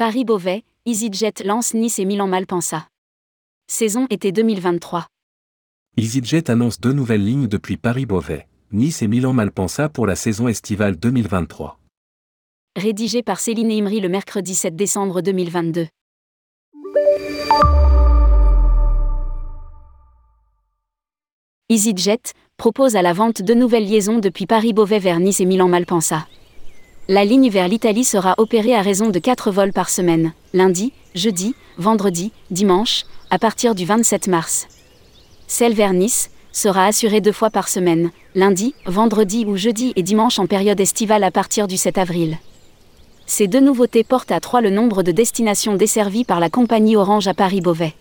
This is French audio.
Paris-Beauvais, EasyJet lance Nice et Milan-Malpensa. Saison été 2023. EasyJet annonce deux nouvelles lignes depuis Paris-Beauvais, Nice et Milan-Malpensa pour la saison estivale 2023. Rédigé par Céline Imri le mercredi 7 décembre 2022. EasyJet propose à la vente deux nouvelles liaisons depuis Paris-Beauvais vers Nice et Milan-Malpensa. La ligne vers l'Italie sera opérée à raison de 4 vols par semaine, lundi, jeudi, vendredi, dimanche, à partir du 27 mars. Celle vers Nice sera assurée deux fois par semaine, lundi, vendredi ou jeudi et dimanche en période estivale à partir du 7 avril. Ces deux nouveautés portent à trois le nombre de destinations desservies par la compagnie Orange à Paris-Beauvais.